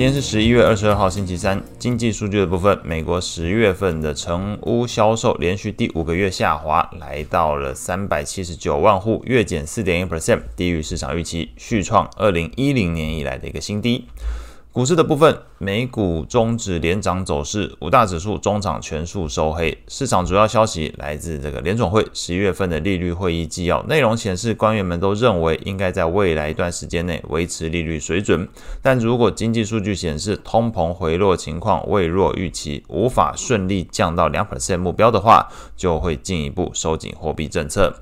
今天是十一月二十二号，星期三。经济数据的部分，美国十月份的成屋销售连续第五个月下滑，来到了三百七十九万户，月减四点一 percent，低于市场预期，续创二零一零年以来的一个新低。股市的部分，美股终止连涨走势，五大指数中场全数收黑。市场主要消息来自这个联总会十一月份的利率会议纪要，内容显示官员们都认为应该在未来一段时间内维持利率水准。但如果经济数据显示通膨回落情况未若预期，无法顺利降到两 percent 目标的话，就会进一步收紧货币政策。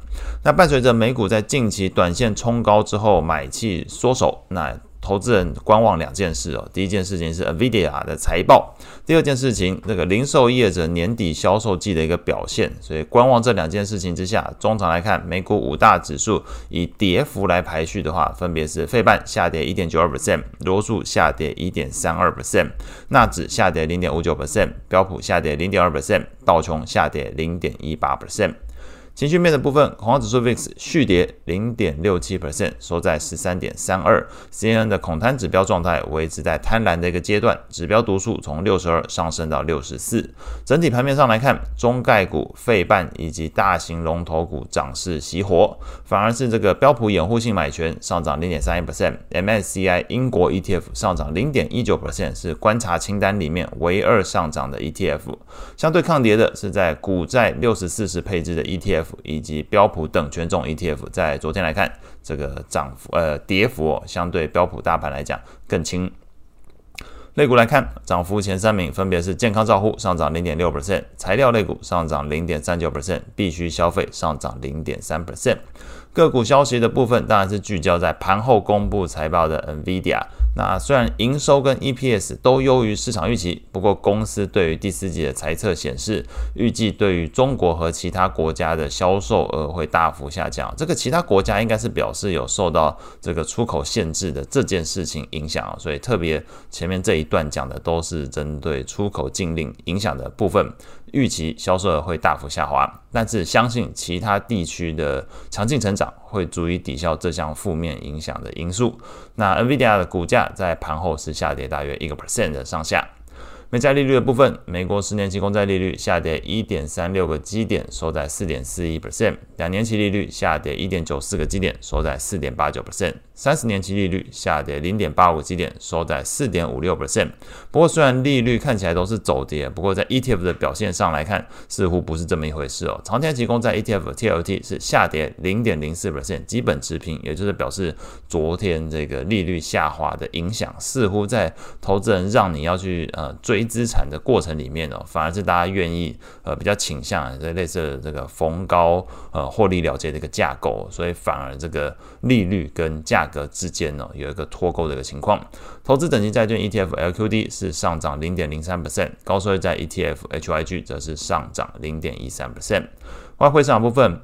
那伴随着美股在近期短线冲高之后买气缩手，那。投资人观望两件事哦，第一件事情是 NVIDIA 的财报，第二件事情这个零售业者年底销售季的一个表现，所以观望这两件事情之下，中长来看，美股五大指数以跌幅来排序的话，分别是费半下跌一点九二 percent，罗素下跌一点三二 percent，纳指下跌零点五九 percent，标普下跌零点二 percent，道琼下跌零点一八 percent。情绪面的部分，恐慌指数 VIX 续跌零点六七 percent，收在十三点三二。CNN 的恐贪指标状态维持在贪婪的一个阶段，指标读数从六十二上升到六十四。整体盘面上来看，中概股、费半以及大型龙头股涨势熄火，反而是这个标普掩护性买权上涨零点三一 percent，MSCI 英国 ETF 上涨零点一九 percent，是观察清单里面唯二上涨的 ETF。相对抗跌的是在股债六十四十配置的 ETF。以及标普等权重 ETF，在昨天来看，这个涨幅呃跌幅，相对标普大盘来讲更轻。类股来看，涨幅前三名分别是健康照护上涨零点六 percent，材料类股上涨零点三九 percent，必须消费上涨零点三 percent。个股消息的部分当然是聚焦在盘后公布财报的 NVIDIA。那虽然营收跟 EPS 都优于市场预期，不过公司对于第四季的财测显示，预计对于中国和其他国家的销售额会大幅下降。这个其他国家应该是表示有受到这个出口限制的这件事情影响，所以特别前面这一段讲的都是针对出口禁令影响的部分。预期销售额会大幅下滑，但是相信其他地区的强劲成长会足以抵消这项负面影响的因素。那 NVIDIA 的股价在盘后是下跌大约一个 percent 的上下。美债利率的部分，美国十年期公债利率下跌一点三六个基点，收在四点四一 percent；两年期利率下跌一点九四个基点，收在四点八九 percent；三十年期利率下跌零点八五个基点，收在四点五六 percent。不过，虽然利率看起来都是走跌，不过在 ETF 的表现上来看，似乎不是这么一回事哦。长天期公债 ETF TLT 是下跌零点零四 percent，基本持平，也就是表示昨天这个利率下滑的影响，似乎在投资人让你要去呃追追。资产的过程里面哦，反而是大家愿意呃比较倾向这类似的这个逢高呃获利了结的一个架构，所以反而这个利率跟价格之间呢有一个脱钩的一个情况。投资等级债券 ETF LQD 是上涨零点零三 percent，高收益债 ETF HYG 则是上涨零点一三 percent。外汇市场部分。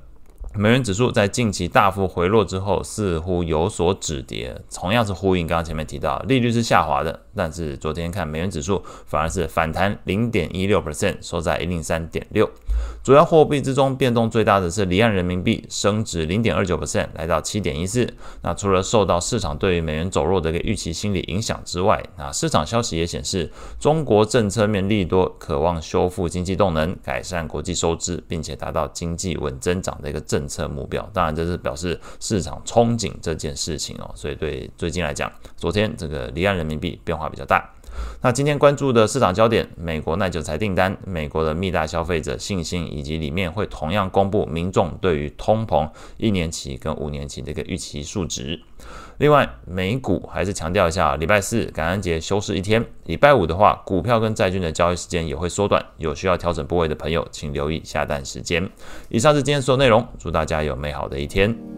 美元指数在近期大幅回落之后，似乎有所止跌，同样是呼应刚刚前面提到，利率是下滑的，但是昨天看美元指数反而是反弹零点一六 percent，收在一零三点六。主要货币之中变动最大的是离岸人民币升值零点二九 percent，来到七点一四。那除了受到市场对于美元走弱的一个预期心理影响之外，那市场消息也显示，中国政策面利多，渴望修复经济动能，改善国际收支，并且达到经济稳增长的一个政策目标。当然，这是表示市场憧憬这件事情哦。所以对最近来讲，昨天这个离岸人民币变化比较大。那今天关注的市场焦点，美国耐久财订单、美国的密大消费者信心，以及里面会同样公布民众对于通膨一年期跟五年期的一个预期数值。另外，美股还是强调一下，礼拜四感恩节休市一天，礼拜五的话，股票跟债券的交易时间也会缩短，有需要调整部位的朋友，请留意下单时间。以上是今天所有内容，祝大家有美好的一天。